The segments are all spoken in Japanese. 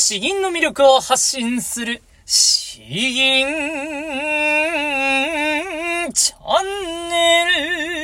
詩吟の魅力を発信する、詩吟チャンネル。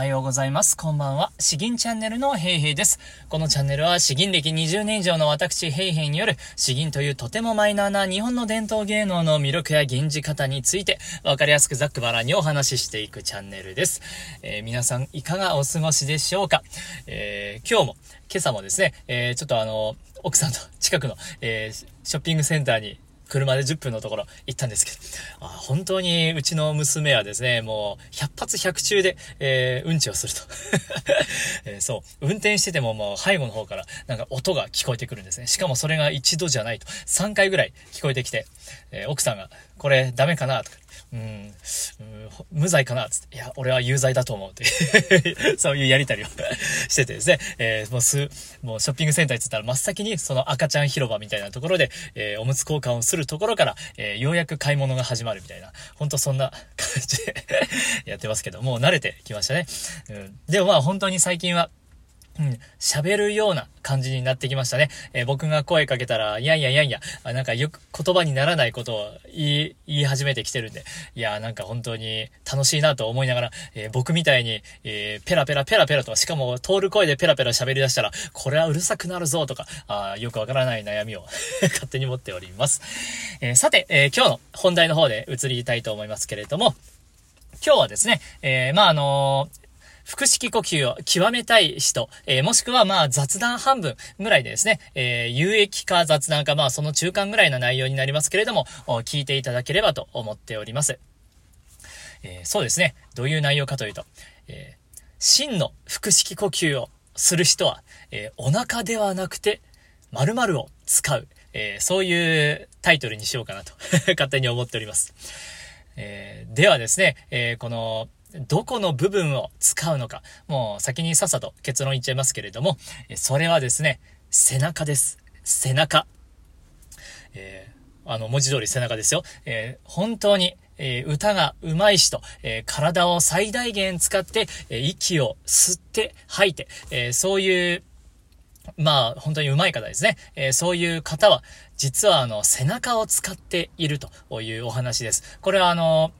おはようございます。こんばんは。詩吟チャンネルのヘイヘイです。このチャンネルは詩吟歴20年以上の私ヘイヘイによる詩吟というとてもマイナーな日本の伝統芸能の魅力や吟じ方についてわかりやすくざっくばらにお話ししていくチャンネルです。えー、皆さんいかがお過ごしでしょうか、えー、今日も今朝もですね、えー、ちょっとあの、奥さんと近くの、えー、ショッピングセンターに車で10分のところ行ったんですけど、あ本当にうちの娘はですね、もう100発100中で、えー、うんちをすると、えー、そう、運転しててももう背後の方からなんか音が聞こえてくるんですね。しかもそれが一度じゃないと、3回ぐらい聞こえてきて、えー、奥さんが、これダメかなとか、うん、無罪かなつって、いや、俺は有罪だと思うって そういうやりたりをしててですね、えー、もうす、もうショッピングセンターって言ったら真っ先にその赤ちゃん広場みたいなところで、えー、おむつ交換をするところから、えー、ようやく買い物が始まるみたいな、ほんとそんな感じで やってますけど、もう慣れてきましたね。うん、でもまあ本当に最近は、うん、喋るような感じになってきましたね。えー、僕が声かけたら、いやいやいやいや、なんかよく言葉にならないことを言い、言い始めてきてるんで、いや、なんか本当に楽しいなと思いながら、えー、僕みたいに、えー、ペラペラペラペラと、しかも通る声でペラペラ喋り出したら、これはうるさくなるぞとか、あよくわからない悩みを 勝手に持っております。えさて、え今日の本題の方で移りたいと思いますけれども、今日はですね、え、まあ、あの腹式呼吸を極めたい人、えー、もしくはまあ雑談半分ぐらいでですね、えー、有益か雑談かまあその中間ぐらいの内容になりますけれども、聞いていただければと思っております。えー、そうですね。どういう内容かというと、え、真の腹式呼吸をする人は、え、お腹ではなくて、〇〇を使う、え、そういうタイトルにしようかなと 勝手に思っております。え、ではですね、え、この、どこの部分を使うのか、もう先にさっさと結論言っちゃいますけれども、それはですね、背中です。背中。えー、あの、文字通り背中ですよ。えー、本当に、えー、歌が上手い人、え体を最大限使って、え息を吸って吐いて、えそういう、まあ、本当に上手い方ですね。えそういう方は、実はあの、背中を使っているというお話です。これはあの、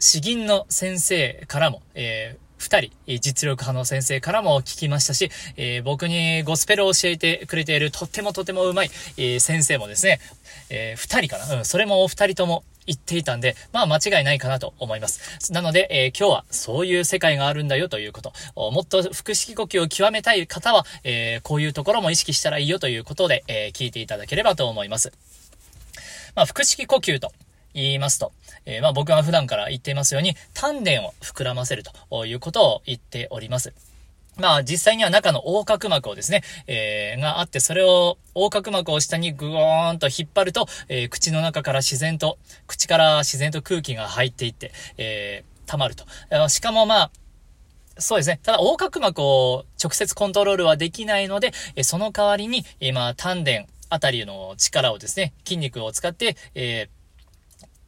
詩吟の先生からも、えー二人、実力派の先生からも聞きましたし、えー、僕にゴスペルを教えてくれているとってもとてもうまい、えー、先生もですね、えー、二人かなうん、それもお二人とも言っていたんで、まあ間違いないかなと思います。なので、えー、今日はそういう世界があるんだよということ、もっと腹式呼吸を極めたい方は、えー、こういうところも意識したらいいよということで、えー、聞いていただければと思います。まあ、腹式呼吸と言いますと、えー、まあ僕が普段から言っていますように、丹田を膨らませるということを言っております。まあ実際には中の横隔膜をですね、えー、があって、それを横隔膜を下にグーンと引っ張ると、えー、口の中から自然と、口から自然と空気が入っていって、えー、溜まると。しかもまあ、そうですね。ただ、横隔膜を直接コントロールはできないので、えその代わりに、今、丹田あたりの力をですね、筋肉を使って、えー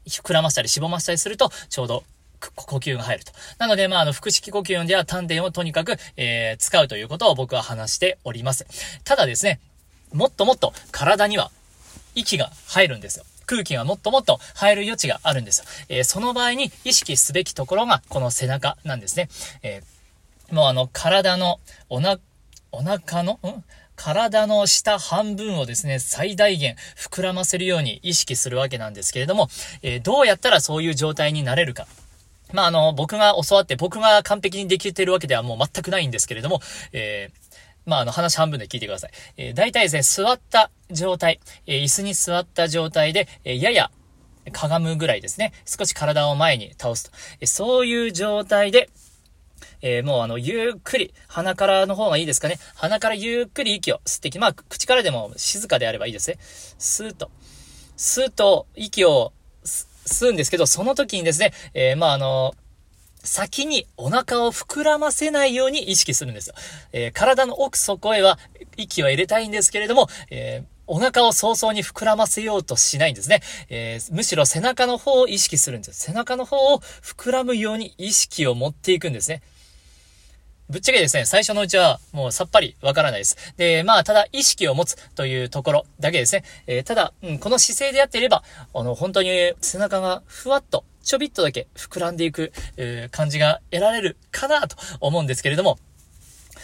膨らましたりしぼましたりすると、ちょうど呼吸が入ると。なので、まあ、あの、腹式呼吸では丹田をとにかく、えー、使うということを僕は話しております。ただですね、もっともっと体には息が入るんですよ。空気がもっともっと入る余地があるんですよ。えー、その場合に意識すべきところがこの背中なんですね。えー、もうあの、体のおな、お腹の、ん？体の下半分をですね、最大限膨らませるように意識するわけなんですけれども、えー、どうやったらそういう状態になれるか。まあ、あの、僕が教わって、僕が完璧にできてるわけではもう全くないんですけれども、えー、まあ、あの、話半分で聞いてください。えー、大体ですね、座った状態、えー、椅子に座った状態で、え、やや、かがむぐらいですね。少し体を前に倒すと。えそういう状態で、えー、もうあの、ゆっくり、鼻からの方がいいですかね。鼻からゆっくり息を吸ってき、まあ、口からでも静かであればいいですね。スーッと。スーッと息を吸うんですけど、その時にですね、えー、まあ、あの、先にお腹を膨らませないように意識するんですよ。えー、体の奥底へは息を入れたいんですけれども、えー、お腹を早々に膨らませようとしないんですね。えー、むしろ背中の方を意識するんです。背中の方を膨らむように意識を持っていくんですね。ぶっちゃけですね、最初のうちはもうさっぱりわからないです。で、まあ、ただ意識を持つというところだけですね。えー、ただ、うん、この姿勢でやっていれば、あの、本当に背中がふわっと、ちょびっとだけ膨らんでいく、えー、感じが得られるかなと思うんですけれども、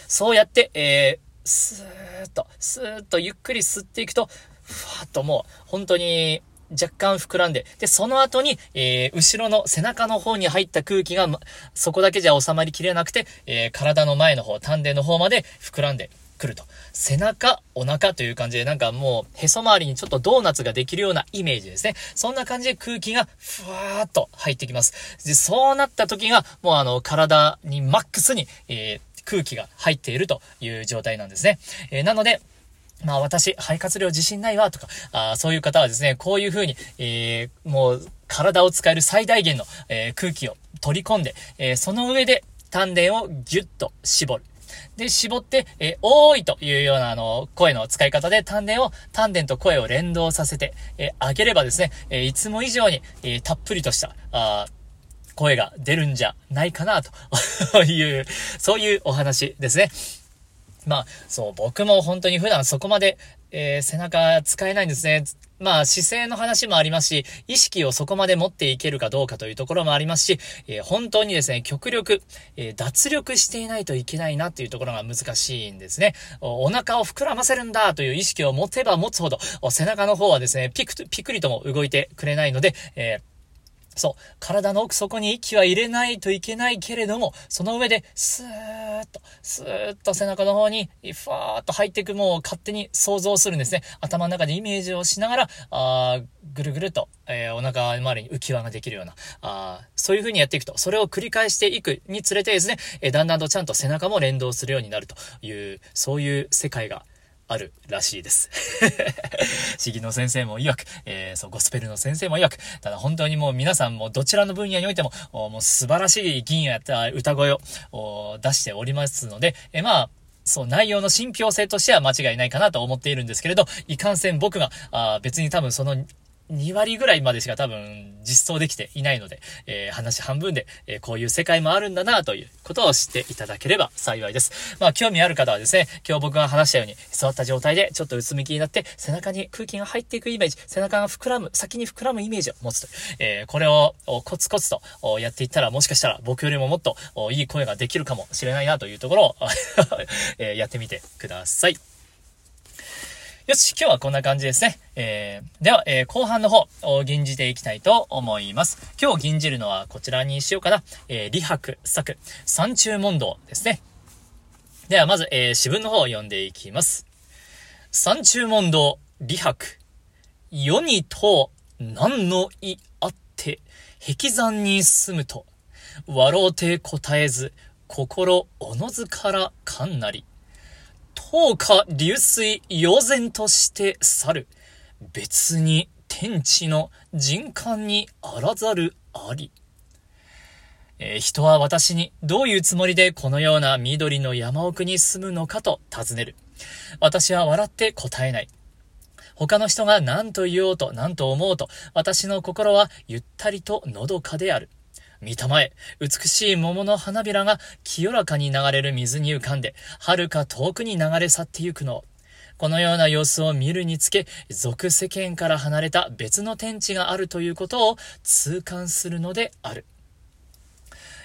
そうやって、えー、スーッと、スーッとゆっくり吸っていくと、ふわっともう、本当に、若干膨らんで、で、その後に、えー、後ろの背中の方に入った空気が、ま、そこだけじゃ収まりきれなくて、えー、体の前の方、丹田の方まで膨らんでくると。背中、お腹という感じで、なんかもう、へそ周りにちょっとドーナツができるようなイメージですね。そんな感じで空気が、ふわーっと入ってきます。で、そうなった時が、もうあの、体にマックスに、えー、空気が入っているという状態なんですね。えー、なので、まあ私、肺活量自信ないわとか、あそういう方はですね、こういう風に、えー、もう体を使える最大限の、えー、空気を取り込んで、えー、その上で丹田をギュッと絞る。で、絞って、えー、おーいというような、あの、声の使い方で丹田を、丹田と声を連動させて、えー、あげればですね、えー、いつも以上に、えー、たっぷりとした、あ声が出るんじゃないかな、と いう、そういうお話ですね。まあ、そう、僕も本当に普段そこまで、えー、背中使えないんですね。まあ、姿勢の話もありますし、意識をそこまで持っていけるかどうかというところもありますし、えー、本当にですね、極力、えー、脱力していないといけないなっていうところが難しいんですね。お腹を膨らませるんだという意識を持てば持つほど、背中の方はですね、ピクピクリとも動いてくれないので、えそう。体の奥底に息は入れないといけないけれども、その上で、スーッと、スーッと背中の方に、ふわーっと入っていく、もう勝手に想像するんですね。頭の中でイメージをしながら、あぐるぐると、えー、お腹周りに浮き輪ができるような、あそういう風にやっていくと、それを繰り返していくにつれてですね、えー、だんだんとちゃんと背中も連動するようになるという、そういう世界があるらしいです。市議の先生も曰く、えー、そう、ゴスペルの先生も曰く、ただ本当にもう皆さんもどちらの分野においても、もう素晴らしい銀や歌声を出しておりますので、えー、まあ、そう、内容の信憑性としては間違いないかなと思っているんですけれど、いかんせん僕が、あ別に多分その2割ぐらいまでしか多分実装できていないので、えー、話半分で、えー、こういう世界もあるんだなということを知っていただければ幸いです。まあ興味ある方はですね、今日僕が話したように座った状態でちょっとうつむきになって背中に空気が入っていくイメージ、背中が膨らむ、先に膨らむイメージを持つと、えー、これをコツコツとやっていったらもしかしたら僕よりももっといい声ができるかもしれないなというところをえやってみてください。よし、今日はこんな感じですね。えー、では、えー、後半の方を吟じていきたいと思います。今日吟じるのはこちらにしようかな。えー、李白作、三中問答ですね。では、まず、えー、詩文の方を読んでいきます。三中問答、李白。世に問う、何の意あって、壁山に住むと、笑うて答えず、心おのずからかんなり。等下流水悠然として去る。別に天地の人間にあらざるあり。えー、人は私にどういうつもりでこのような緑の山奥に住むのかと尋ねる。私は笑って答えない。他の人が何と言おうと何と思うと、私の心はゆったりとのどかである。見たまえ、美しい桃の花びらが清らかに流れる水に浮かんで、遥か遠くに流れ去ってゆくの。このような様子を見るにつけ、俗世間から離れた別の天地があるということを痛感するのである。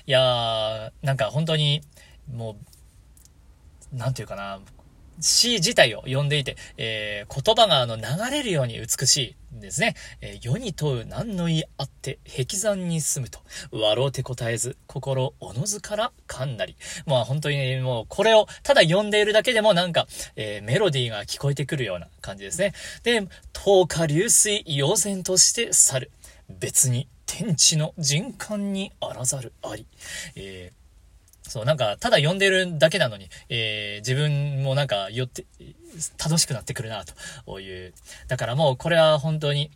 いやー、なんか本当に、もう、なんていうかな、詩自体を読んでいて、えー、言葉があの流れるように美しいんですね。えー、世に問う何の意あって、壁山に住むと、笑うて答えず、心おのずからかんなり。まあ本当にねもうこれをただ読んでいるだけでもなんか、えー、メロディーが聞こえてくるような感じですね。で、10日流水悠然として去る。別に天地の人間にあらざるあり。えーそう、なんか、ただ読んでるだけなのに、えー、自分もなんか、よって、楽しくなってくるな、という。だからもう、これは本当に、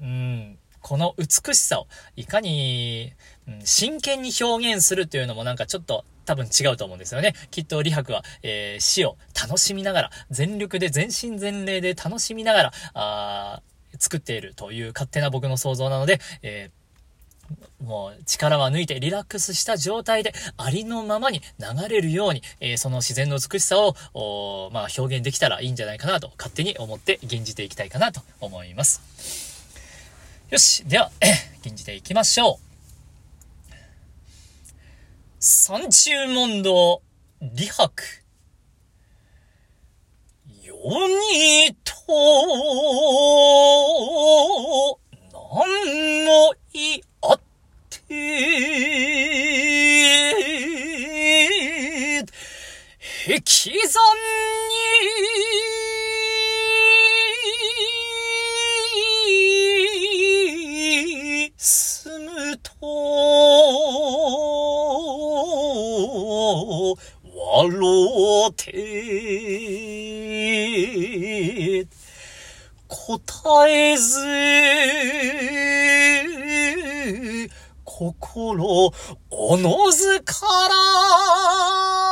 うん、この美しさを、いかに、うん、真剣に表現するっていうのもなんかちょっと、多分違うと思うんですよね。きっと李白は、えー、死を楽しみながら、全力で全身全霊で楽しみながら、あ作っているという勝手な僕の想像なので、えーもう力は抜いてリラックスした状態でありのままに流れるように、えー、その自然の美しさを、まあ、表現できたらいいんじゃないかなと勝手に思って吟じていきたいかなと思います。よし。では、吟じていきましょう。三中問答、李白。世にと、引き算に、住むと、笑うて、答えず、心、おのずから、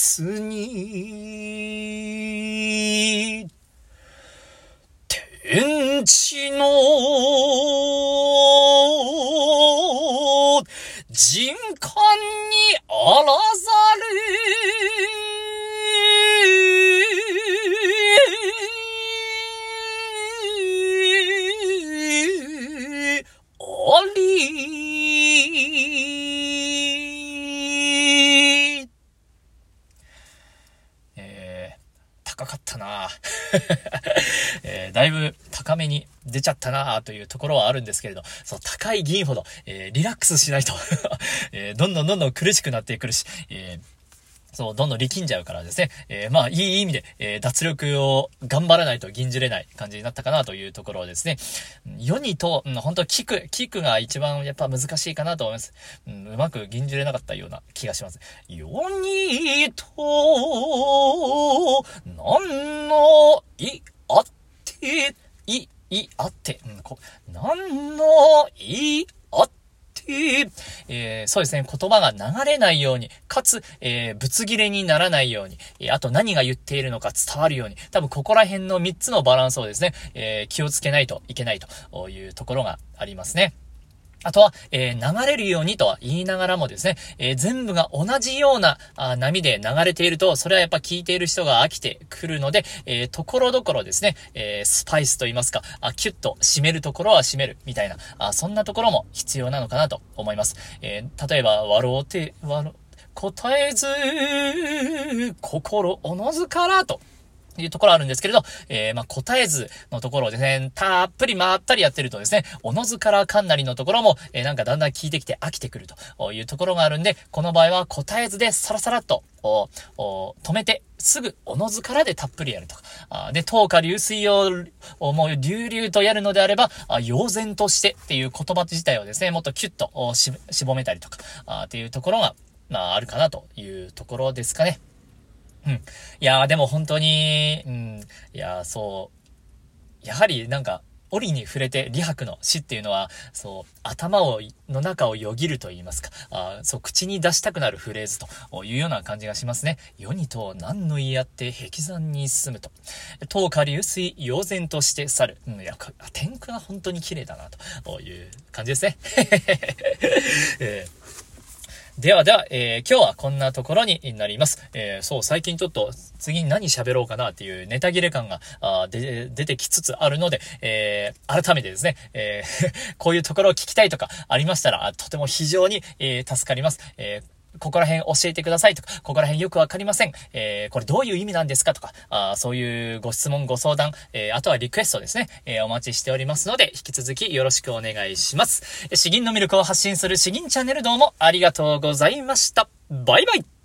別に、天地の人間にあらざる。あり。えー、だいぶ高めに出ちゃったなというところはあるんですけれど、そう、高い銀ほど、えー、リラックスしないと。えー、どんどんどんどん苦しくなってくるし、えーそう、どんどん力んじゃうからですね。えー、まあ、いい意味で、えー、脱力を頑張らないと銀じれない感じになったかなというところですね。世にと、うん、本当キック、キクが一番やっぱ難しいかなと思います。うん、うまく銀じれなかったような気がします。世にと、なんの、い、あって、い、い、あって、うん、こ、なんの、い、あって、えー、そうですね、言葉が流れないように、かつ、えー、ぶつ切れにならないように、えー、あと何が言っているのか伝わるように、多分ここら辺の3つのバランスをですね、え気をつけないといけないというところがありますね。あとは、えー、流れるようにとは言いながらもですね、えー、全部が同じようなあ波で流れていると、それはやっぱ聞いている人が飽きてくるので、えー、ところどころですね、えスパイスと言いますか、あキュッと締めるところは締める、みたいな、あそんなところも必要なのかなと思います。え例えば、笑うて、笑、答えず、心おのずからと。いうところあるんですけれど、えー、まあ、答えずのところをですね、たっぷりまったりやってるとですね、おのずからかんなりのところも、えー、なんかだんだん聞いてきて飽きてくるというところがあるんで、この場合は答えずでサラサラっと、おお止めて、すぐおのずからでたっぷりやるとか。あで、等価流水を、もう流々とやるのであれば、あ用然としてっていう言葉自体をですね、もっとキュッとし絞めたりとか、あっていうところが、まあ、あるかなというところですかね。うん。いやー、でも本当に、うん、いやー、そう、やはりなんか、折に触れて、李白の詩っていうのは、そう、頭を、の中をよぎると言いますか、あそう、口に出したくなるフレーズというような感じがしますね。世にと何の言い合って壁山に進むと。東下流水、妖然として去る。うん、いや、天空は本当に綺麗だな、という感じですね。え ーではでは、えー、今日はこんなところになります。えー、そう、最近ちょっと次に何喋ろうかなっていうネタ切れ感が、出てきつつあるので、えー、改めてですね、え、こういうところを聞きたいとかありましたら、とても非常に、え、助かります。えーここら辺教えてくださいとか、ここら辺よくわかりません。えー、これどういう意味なんですかとか、あそういうご質問、ご相談、えー、あとはリクエストですね、えー、お待ちしておりますので、引き続きよろしくお願いします。詩吟の魅力を発信する詩吟チャンネルどうもありがとうございました。バイバイ